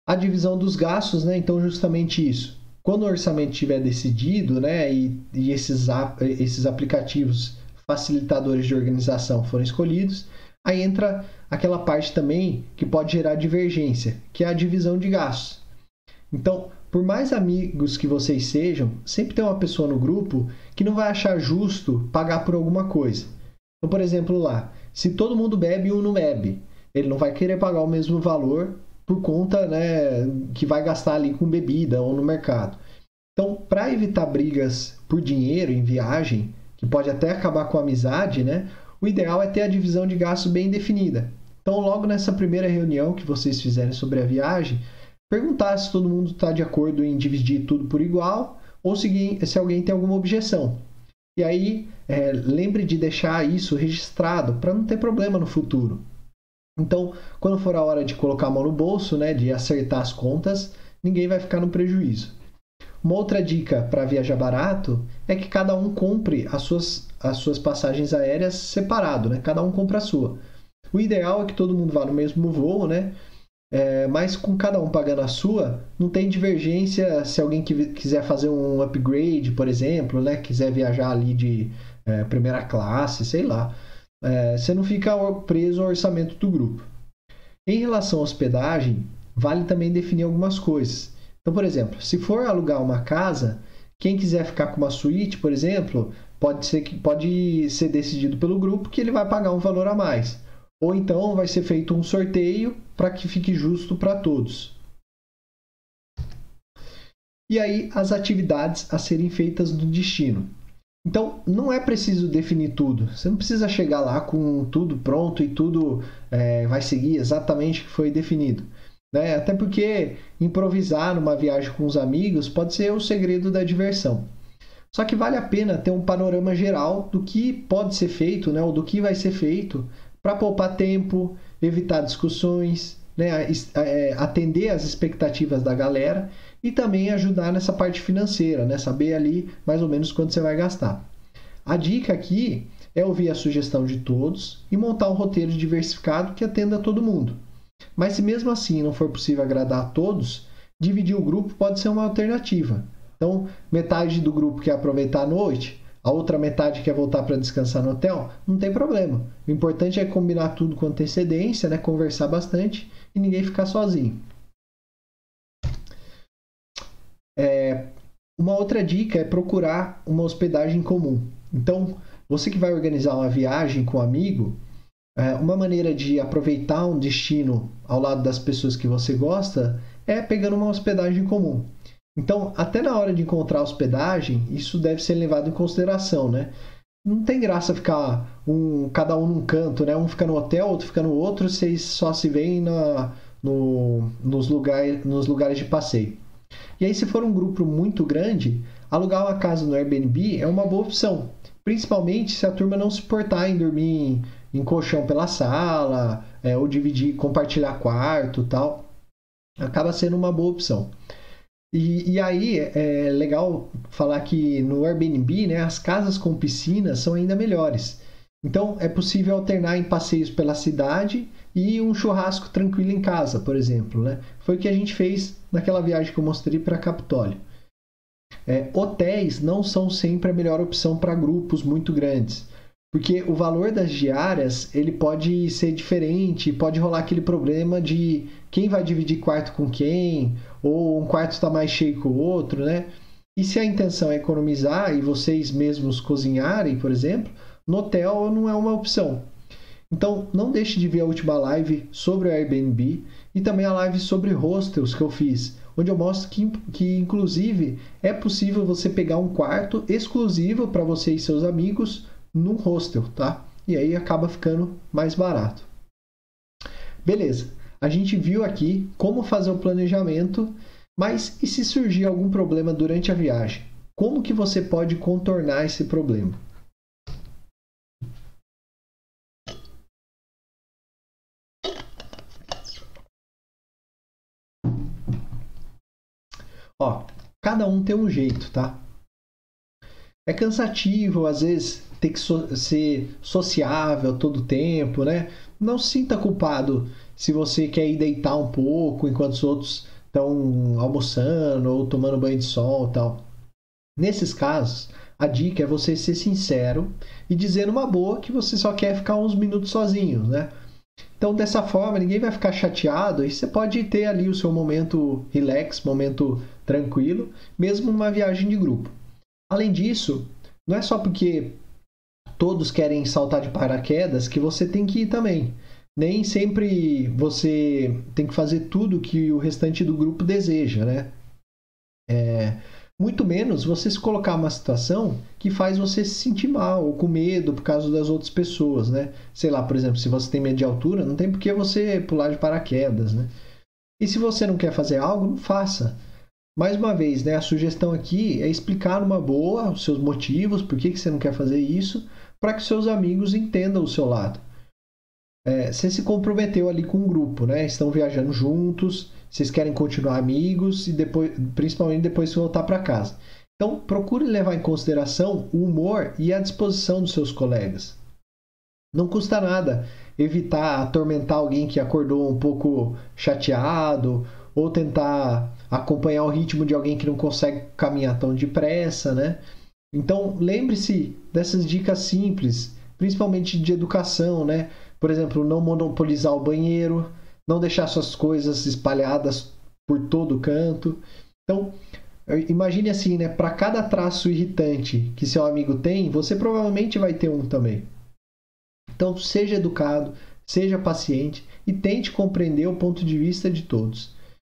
A divisão dos gastos, né? Então justamente isso. Quando o orçamento estiver decidido, né, e, e esses, esses aplicativos facilitadores de organização forem escolhidos, aí entra aquela parte também que pode gerar divergência, que é a divisão de gastos. Então, por mais amigos que vocês sejam, sempre tem uma pessoa no grupo que não vai achar justo pagar por alguma coisa. Então, por exemplo, lá, se todo mundo bebe e um não bebe, ele não vai querer pagar o mesmo valor por conta né, que vai gastar ali com bebida ou no mercado. Então, para evitar brigas por dinheiro em viagem, que pode até acabar com a amizade, né, o ideal é ter a divisão de gastos bem definida. Então, logo nessa primeira reunião que vocês fizerem sobre a viagem, perguntar se todo mundo está de acordo em dividir tudo por igual ou se, se alguém tem alguma objeção. E aí, é, lembre de deixar isso registrado para não ter problema no futuro. Então, quando for a hora de colocar a mão no bolso, né, de acertar as contas, ninguém vai ficar no prejuízo. Uma outra dica para viajar barato é que cada um compre as suas, as suas passagens aéreas separado, né? Cada um compra a sua. O ideal é que todo mundo vá no mesmo voo, né? É, mas com cada um pagando a sua, não tem divergência se alguém quiser fazer um upgrade, por exemplo, né? Quiser viajar ali de é, primeira classe, sei lá é, você não fica preso ao orçamento do grupo. Em relação à hospedagem, vale também definir algumas coisas. Então, por exemplo, se for alugar uma casa, quem quiser ficar com uma suíte, por exemplo, pode ser que pode ser decidido pelo grupo que ele vai pagar um valor a mais. Ou então vai ser feito um sorteio para que fique justo para todos. E aí as atividades a serem feitas no destino. Então, não é preciso definir tudo. Você não precisa chegar lá com tudo pronto e tudo é, vai seguir exatamente o que foi definido. Né? Até porque improvisar numa viagem com os amigos pode ser o segredo da diversão. Só que vale a pena ter um panorama geral do que pode ser feito, né? ou do que vai ser feito, para poupar tempo, evitar discussões, né? É, atender às expectativas da galera e também ajudar nessa parte financeira, né? Saber ali mais ou menos quanto você vai gastar. A dica aqui é ouvir a sugestão de todos e montar um roteiro diversificado que atenda a todo mundo. Mas se mesmo assim não for possível agradar a todos, dividir o grupo pode ser uma alternativa. Então, metade do grupo quer aproveitar a noite, a outra metade quer voltar para descansar no hotel, não tem problema. O importante é combinar tudo com antecedência, né? conversar bastante e ninguém ficar sozinho. É, uma outra dica é procurar uma hospedagem comum. Então, você que vai organizar uma viagem com um amigo, é, uma maneira de aproveitar um destino ao lado das pessoas que você gosta é pegando uma hospedagem comum. Então, até na hora de encontrar hospedagem, isso deve ser levado em consideração, né? Não tem graça ficar um, cada um num canto, né? Um fica no hotel, outro fica no outro, vocês só se veem na, no, nos, lugar, nos lugares de passeio. E aí, se for um grupo muito grande, alugar uma casa no Airbnb é uma boa opção. Principalmente se a turma não se portar em dormir em, em colchão pela sala, é, ou dividir, compartilhar quarto tal. Acaba sendo uma boa opção. E, e, aí é legal falar que no Airbnb né, as casas com piscina são ainda melhores. Então é possível alternar em passeios pela cidade e um churrasco tranquilo em casa, por exemplo. Né? Foi o que a gente fez naquela viagem que eu mostrei para Capitólio. É, hotéis não são sempre a melhor opção para grupos muito grandes, porque o valor das diárias ele pode ser diferente, pode rolar aquele problema de quem vai dividir quarto com quem, ou um quarto está mais cheio que o outro, né? E se a intenção é economizar e vocês mesmos cozinharem, por exemplo, no hotel não é uma opção. Então, não deixe de ver a última live sobre o Airbnb e também a live sobre hostels que eu fiz, onde eu mostro que, que inclusive, é possível você pegar um quarto exclusivo para você e seus amigos num hostel, tá? E aí acaba ficando mais barato. Beleza, a gente viu aqui como fazer o planejamento, mas e se surgir algum problema durante a viagem? Como que você pode contornar esse problema? Ó, cada um tem um jeito, tá? É cansativo, às vezes, ter que so ser sociável todo tempo, né? Não se sinta culpado se você quer ir deitar um pouco enquanto os outros estão almoçando ou tomando banho de sol tal. Nesses casos, a dica é você ser sincero e dizer numa boa que você só quer ficar uns minutos sozinho, né? Então, dessa forma, ninguém vai ficar chateado e você pode ter ali o seu momento relax, momento tranquilo, mesmo numa viagem de grupo. Além disso, não é só porque todos querem saltar de paraquedas que você tem que ir também. Nem sempre você tem que fazer tudo que o restante do grupo deseja, né? É, muito menos você se colocar numa situação que faz você se sentir mal ou com medo por causa das outras pessoas, né? Sei lá, por exemplo, se você tem medo de altura, não tem por que você pular de paraquedas, né? E se você não quer fazer algo, não faça. Mais uma vez, né, a sugestão aqui é explicar numa boa os seus motivos, por que, que você não quer fazer isso, para que seus amigos entendam o seu lado. É, você se comprometeu ali com um grupo, né? Estão viajando juntos, vocês querem continuar amigos e depois, principalmente depois de voltar para casa. Então, procure levar em consideração o humor e a disposição dos seus colegas. Não custa nada evitar atormentar alguém que acordou um pouco chateado ou tentar acompanhar o ritmo de alguém que não consegue caminhar tão depressa, né? Então, lembre-se dessas dicas simples, principalmente de educação, né? Por exemplo, não monopolizar o banheiro, não deixar suas coisas espalhadas por todo canto. Então, imagine assim, né? Para cada traço irritante que seu amigo tem, você provavelmente vai ter um também. Então, seja educado, seja paciente e tente compreender o ponto de vista de todos.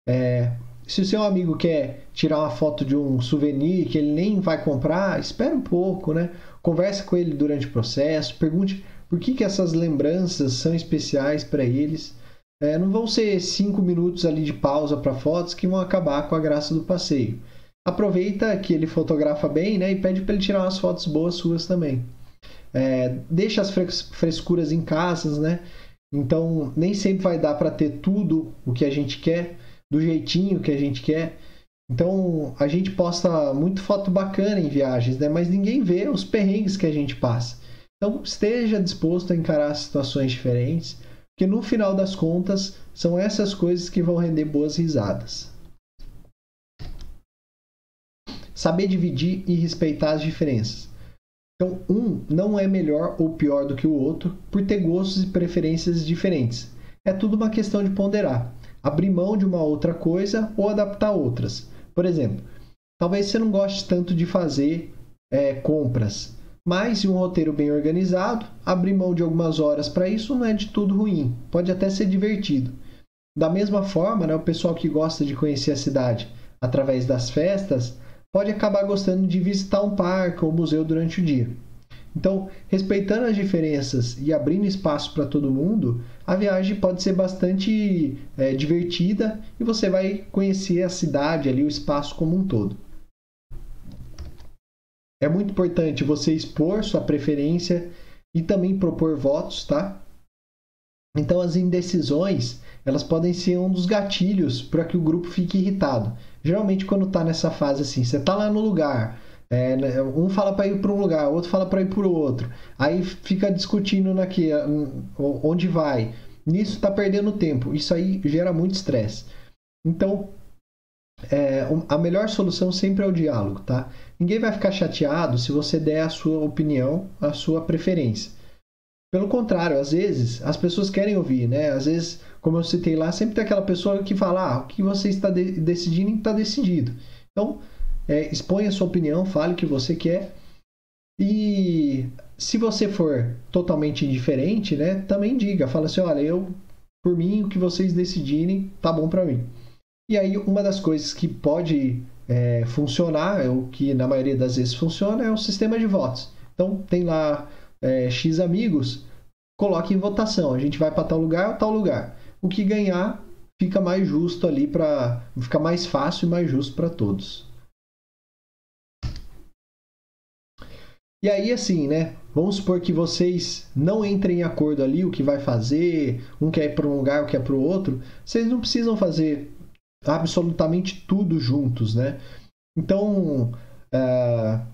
É, se o seu amigo quer tirar uma foto de um souvenir que ele nem vai comprar, espere um pouco, né? Converse com ele durante o processo, pergunte por que, que essas lembranças são especiais para eles. É, não vão ser cinco minutos ali de pausa para fotos que vão acabar com a graça do passeio. Aproveita que ele fotografa bem né, e pede para ele tirar umas fotos boas suas também. É, deixa as frescuras em casas, né? Então nem sempre vai dar para ter tudo o que a gente quer do jeitinho que a gente quer. Então a gente posta muito foto bacana em viagens, né? Mas ninguém vê os perrengues que a gente passa. Então esteja disposto a encarar situações diferentes, porque no final das contas são essas coisas que vão render boas risadas. Saber dividir e respeitar as diferenças. Então, um não é melhor ou pior do que o outro por ter gostos e preferências diferentes. É tudo uma questão de ponderar, abrir mão de uma outra coisa ou adaptar outras. Por exemplo, talvez você não goste tanto de fazer é, compras, mas em um roteiro bem organizado, abrir mão de algumas horas para isso não é de tudo ruim, pode até ser divertido. Da mesma forma, né, o pessoal que gosta de conhecer a cidade através das festas pode acabar gostando de visitar um parque ou museu durante o dia. Então, respeitando as diferenças e abrindo espaço para todo mundo, a viagem pode ser bastante é, divertida e você vai conhecer a cidade ali, o espaço como um todo. É muito importante você expor sua preferência e também propor votos, tá? Então as indecisões, elas podem ser um dos gatilhos para que o grupo fique irritado. Geralmente quando está nessa fase assim, você está lá no lugar, é, né, um fala para ir para um lugar, outro fala para ir para o outro. Aí fica discutindo naqui, onde vai. Nisso está perdendo tempo. Isso aí gera muito estresse. Então, é, a melhor solução sempre é o diálogo, tá? Ninguém vai ficar chateado se você der a sua opinião, a sua preferência. Pelo contrário, às vezes as pessoas querem ouvir, né? Às vezes, como eu citei lá, sempre tem aquela pessoa que fala: ah, o que você está de decidindo está decidido. Então, é, a sua opinião, fale o que você quer. E se você for totalmente indiferente, né, também diga, fala assim, olha, eu por mim o que vocês decidirem tá bom para mim. E aí, uma das coisas que pode é, funcionar, o que na maioria das vezes funciona, é o sistema de votos. Então, tem lá é, X amigos, coloque em votação. A gente vai para tal lugar ou tal lugar. O que ganhar fica mais justo ali para. fica mais fácil e mais justo para todos. E aí, assim, né? Vamos supor que vocês não entrem em acordo ali, o que vai fazer, um quer ir para um lugar, o que é para o outro. Vocês não precisam fazer absolutamente tudo juntos, né? Então, uh,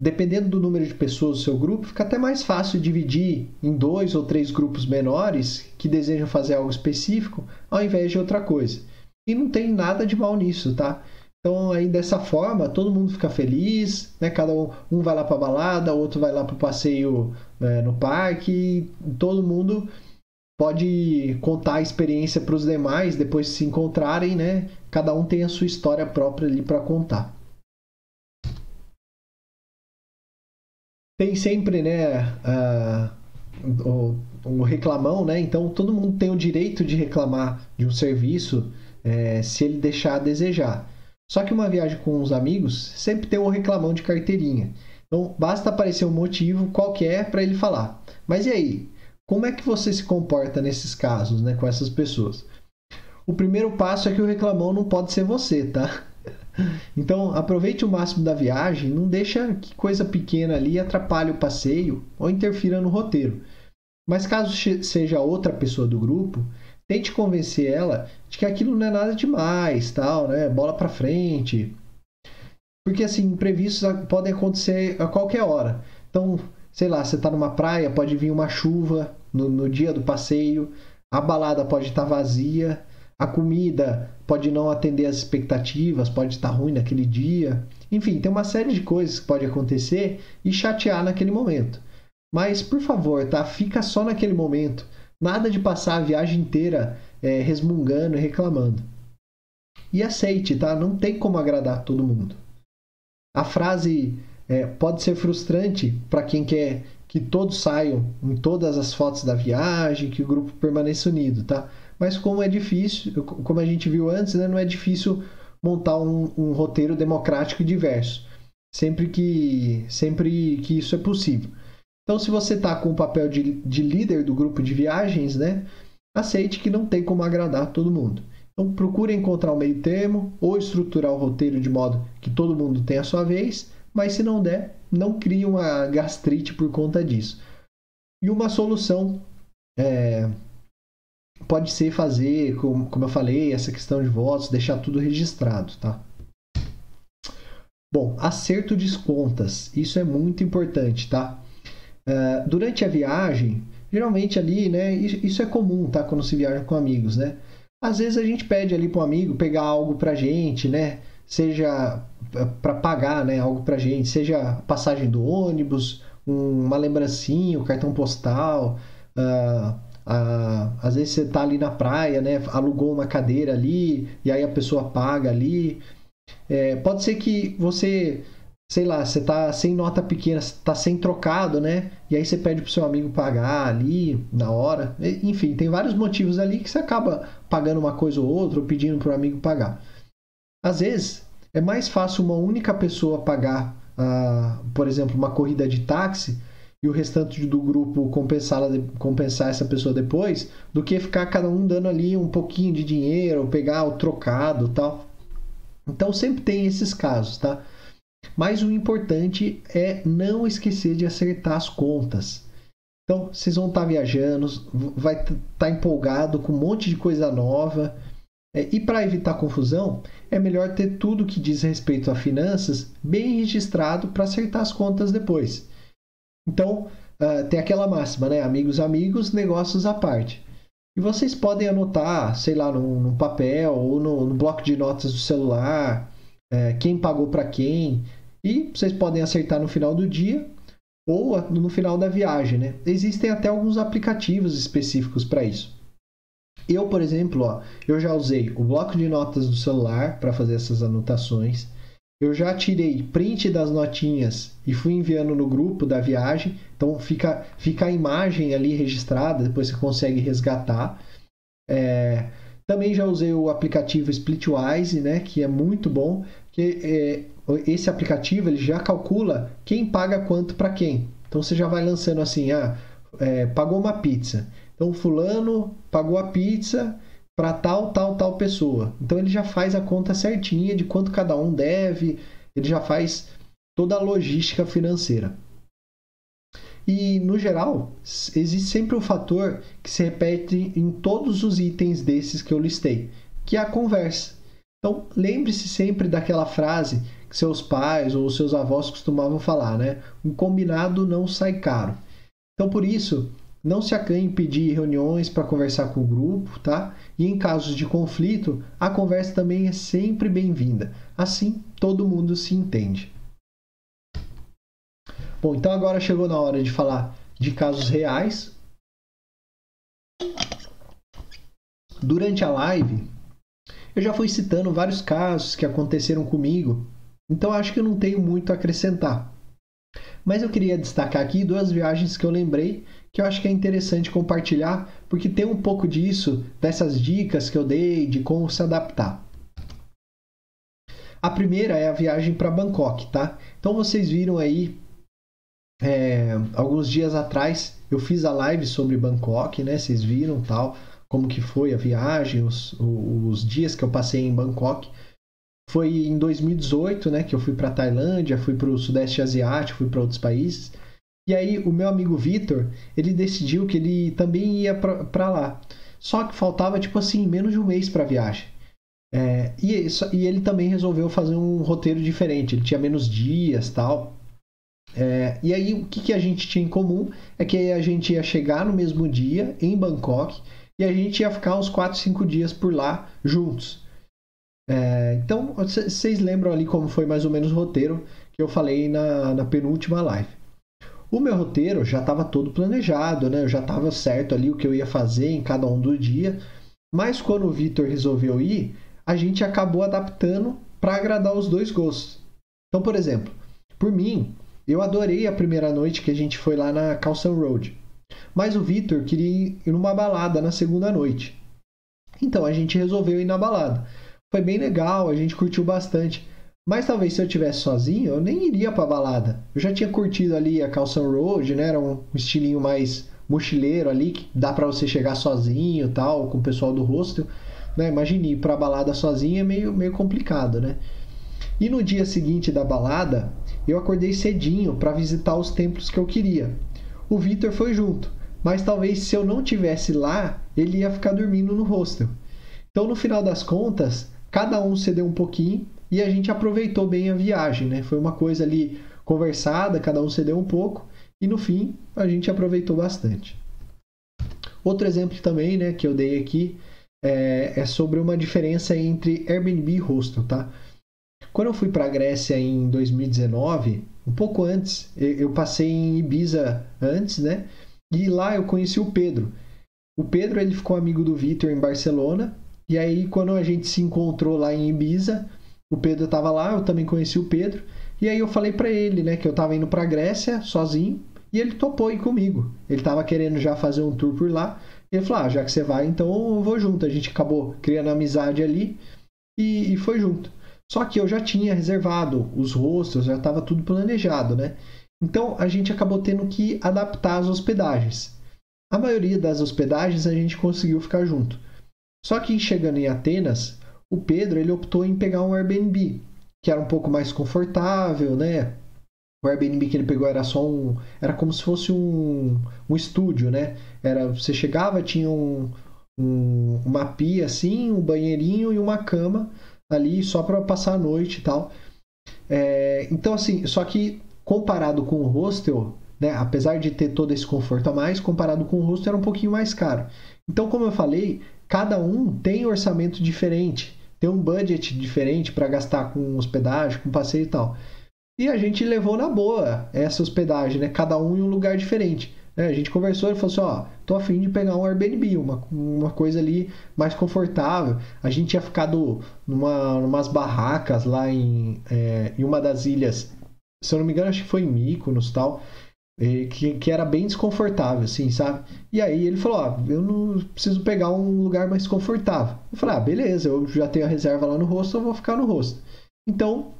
dependendo do número de pessoas do seu grupo, fica até mais fácil dividir em dois ou três grupos menores que desejam fazer algo específico, ao invés de outra coisa. E não tem nada de mal nisso, tá? Então, aí dessa forma, todo mundo fica feliz, né? Cada um, um vai lá para balada, outro vai lá para o passeio é, no parque, todo mundo pode contar a experiência para os demais depois de se encontrarem, né? Cada um tem a sua história própria ali para contar. Tem sempre, né, uh, o, o, reclamão, né? Então todo mundo tem o direito de reclamar de um serviço é, se ele deixar a desejar. Só que uma viagem com os amigos sempre tem um reclamão de carteirinha. Então basta aparecer um motivo qualquer para ele falar. Mas e aí? Como é que você se comporta nesses casos, né, com essas pessoas? O primeiro passo é que o reclamão não pode ser você, tá? Então aproveite o máximo da viagem, não deixa que coisa pequena ali atrapalhe o passeio ou interfira no roteiro. Mas caso seja outra pessoa do grupo, tente convencer ela de que aquilo não é nada demais, tal, né? Bola para frente. Porque assim, imprevistos podem acontecer a qualquer hora. Então, sei lá, você está numa praia, pode vir uma chuva no, no dia do passeio, a balada pode estar tá vazia, a comida pode não atender as expectativas, pode estar tá ruim naquele dia. Enfim, tem uma série de coisas que pode acontecer e chatear naquele momento. Mas, por favor, tá? Fica só naquele momento. Nada de passar a viagem inteira é, resmungando e reclamando. E aceite, tá? Não tem como agradar todo mundo. A frase é, pode ser frustrante para quem quer que todos saiam em todas as fotos da viagem, que o grupo permaneça unido, tá? Mas como é difícil, como a gente viu antes, né, não é difícil montar um, um roteiro democrático e diverso, sempre que, sempre que isso é possível. Então, se você está com o papel de, de líder do grupo de viagens, né, aceite que não tem como agradar todo mundo. Então, procure encontrar um meio termo ou estruturar o roteiro de modo que todo mundo tenha a sua vez, mas se não der, não crie uma gastrite por conta disso. E uma solução é, pode ser fazer, como, como eu falei, essa questão de votos, deixar tudo registrado, tá? Bom, acerto de contas, isso é muito importante, tá? Uh, durante a viagem, geralmente ali, né? Isso é comum, tá? Quando se viaja com amigos, né? Às vezes a gente pede ali para um amigo pegar algo pra gente, né? Seja para pagar, né? Algo pra gente, seja passagem do ônibus, um, uma lembrancinha, um cartão postal. Uh, uh, às vezes você tá ali na praia, né? Alugou uma cadeira ali e aí a pessoa paga ali. É, pode ser que você sei lá, você tá sem nota pequena, tá sem trocado, né? E aí você pede pro seu amigo pagar ali na hora. Enfim, tem vários motivos ali que você acaba pagando uma coisa ou outra ou pedindo pro amigo pagar. Às vezes é mais fácil uma única pessoa pagar, ah, por exemplo, uma corrida de táxi e o restante do grupo compensar, compensar essa pessoa depois, do que ficar cada um dando ali um pouquinho de dinheiro, pegar o trocado tal. Então sempre tem esses casos, tá? Mas o importante é não esquecer de acertar as contas. Então, vocês vão estar viajando, vai estar empolgado com um monte de coisa nova. É, e para evitar confusão, é melhor ter tudo que diz respeito a finanças bem registrado para acertar as contas depois. Então, uh, tem aquela máxima, né? Amigos, amigos, negócios à parte. E vocês podem anotar, sei lá, num, num papel ou no, no, bloco de notas do celular, é, quem pagou para quem, e vocês podem acertar no final do dia ou no final da viagem, né? Existem até alguns aplicativos específicos para isso. Eu, por exemplo, ó, eu já usei o bloco de notas do celular para fazer essas anotações. Eu já tirei print das notinhas e fui enviando no grupo da viagem. Então fica, fica a imagem ali registrada, depois você consegue resgatar. É, também já usei o aplicativo Splitwise, né, que é muito bom, que é, esse aplicativo ele já calcula quem paga quanto para quem. Então você já vai lançando assim, ah, é, pagou uma pizza. Então fulano pagou a pizza para tal, tal, tal pessoa. Então ele já faz a conta certinha de quanto cada um deve, ele já faz toda a logística financeira. E no geral, existe sempre um fator que se repete em todos os itens desses que eu listei, que é a conversa. Então, lembre-se sempre daquela frase que seus pais ou seus avós costumavam falar, né? Um combinado não sai caro. Então, por isso, não se acanhe em pedir reuniões para conversar com o grupo, tá? E em casos de conflito, a conversa também é sempre bem-vinda. Assim, todo mundo se entende. Bom, então agora chegou na hora de falar de casos reais. Durante a live, eu já fui citando vários casos que aconteceram comigo, então acho que eu não tenho muito a acrescentar. Mas eu queria destacar aqui duas viagens que eu lembrei que eu acho que é interessante compartilhar, porque tem um pouco disso, dessas dicas que eu dei de como se adaptar. A primeira é a viagem para Bangkok, tá? Então vocês viram aí é, alguns dias atrás eu fiz a live sobre Bangkok, né? Vocês viram tal como que foi a viagem, os, os dias que eu passei em Bangkok. Foi em 2018, né, que eu fui para Tailândia, fui para o Sudeste Asiático, fui para outros países. E aí o meu amigo Vitor, ele decidiu que ele também ia para lá. Só que faltava tipo assim menos de um mês para a viagem. É, e, e, ele também resolveu fazer um roteiro diferente. Ele tinha menos dias, tal. É, e aí o que, que a gente tinha em comum é que a gente ia chegar no mesmo dia em Bangkok e a gente ia ficar uns 4, 5 dias por lá juntos. É, então, vocês lembram ali como foi mais ou menos o roteiro que eu falei na, na penúltima live. O meu roteiro já estava todo planejado, né? Eu já estava certo ali o que eu ia fazer em cada um do dia. Mas quando o Vitor resolveu ir, a gente acabou adaptando para agradar os dois gostos. Então, por exemplo, por mim, eu adorei a primeira noite que a gente foi lá na Calção Road. Mas o Vitor queria ir numa balada na segunda noite. Então a gente resolveu ir na balada. Foi bem legal, a gente curtiu bastante. Mas talvez se eu tivesse sozinho, eu nem iria pra balada. Eu já tinha curtido ali a Calção Road, né? Era um estilinho mais mochileiro ali, que dá para você chegar sozinho tal, com o pessoal do hostel. Né? Imagine ir pra balada sozinho é meio, meio complicado, né? E no dia seguinte da balada, eu acordei cedinho para visitar os templos que eu queria. O Vitor foi junto, mas talvez se eu não tivesse lá, ele ia ficar dormindo no hostel. Então, no final das contas, cada um cedeu um pouquinho e a gente aproveitou bem a viagem, né? Foi uma coisa ali conversada, cada um cedeu um pouco e no fim a gente aproveitou bastante. Outro exemplo também, né, que eu dei aqui é, é sobre uma diferença entre Airbnb e hostel, tá? Quando eu fui para a Grécia em 2019, um pouco antes, eu passei em Ibiza antes, né? E lá eu conheci o Pedro. O Pedro ele ficou amigo do Vitor em Barcelona. E aí quando a gente se encontrou lá em Ibiza, o Pedro estava lá, eu também conheci o Pedro. E aí eu falei para ele, né, que eu estava indo para Grécia sozinho, e ele topou ir comigo. Ele estava querendo já fazer um tour por lá. Ele falou: ah, já que você vai, então eu vou junto. A gente acabou criando amizade ali e, e foi junto. Só que eu já tinha reservado os rostos, já estava tudo planejado, né? Então a gente acabou tendo que adaptar as hospedagens. A maioria das hospedagens a gente conseguiu ficar junto. Só que chegando em Atenas, o Pedro ele optou em pegar um Airbnb, que era um pouco mais confortável, né? O Airbnb que ele pegou era só um, era como se fosse um, um estúdio, né? Era, você chegava, tinha um, um, uma pia assim, um banheirinho e uma cama ali só para passar a noite e tal. É, então assim, só que comparado com o hostel, né, apesar de ter todo esse conforto a mais, comparado com o hostel era um pouquinho mais caro. Então, como eu falei, cada um tem orçamento diferente, tem um budget diferente para gastar com hospedagem, com passeio e tal. E a gente levou na boa essa hospedagem, né? Cada um em um lugar diferente. Né? A gente conversou e falou assim: ó, tô afim de pegar um Airbnb, uma, uma coisa ali mais confortável. A gente tinha ficado numa umas barracas lá em, é, em uma das ilhas, se eu não me engano, acho que foi em Mykonos tal. Que, que era bem desconfortável, assim, sabe? E aí ele falou: Ó, eu não preciso pegar um lugar mais confortável. Eu falei: Ah, beleza, eu já tenho a reserva lá no rosto, eu vou ficar no rosto. Então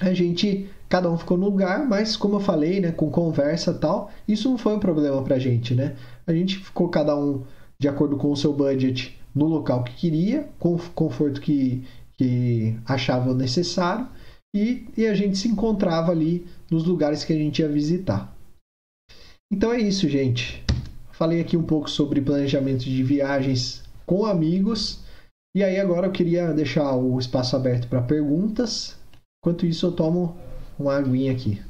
a gente, cada um ficou no lugar, mas como eu falei, né, com conversa tal, isso não foi um problema pra gente, né? A gente ficou cada um de acordo com o seu budget no local que queria, com o conforto que, que achava necessário, e, e a gente se encontrava ali nos lugares que a gente ia visitar. Então é isso, gente. Falei aqui um pouco sobre planejamento de viagens com amigos E aí agora eu queria deixar o espaço aberto para perguntas. Enquanto isso eu tomo uma aguinha aqui.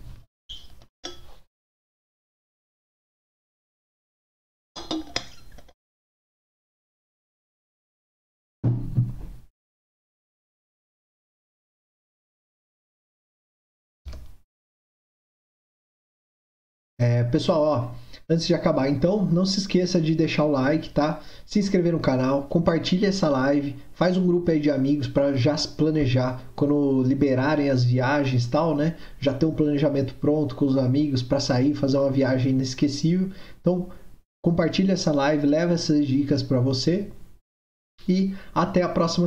Pessoal, ó, antes de acabar, então, não se esqueça de deixar o like, tá? Se inscrever no canal, compartilhe essa live, faz um grupo aí de amigos para já planejar quando liberarem as viagens, tal, né? Já ter um planejamento pronto com os amigos para sair, fazer uma viagem inesquecível. Então, compartilhe essa live, leva essas dicas para você e até a próxima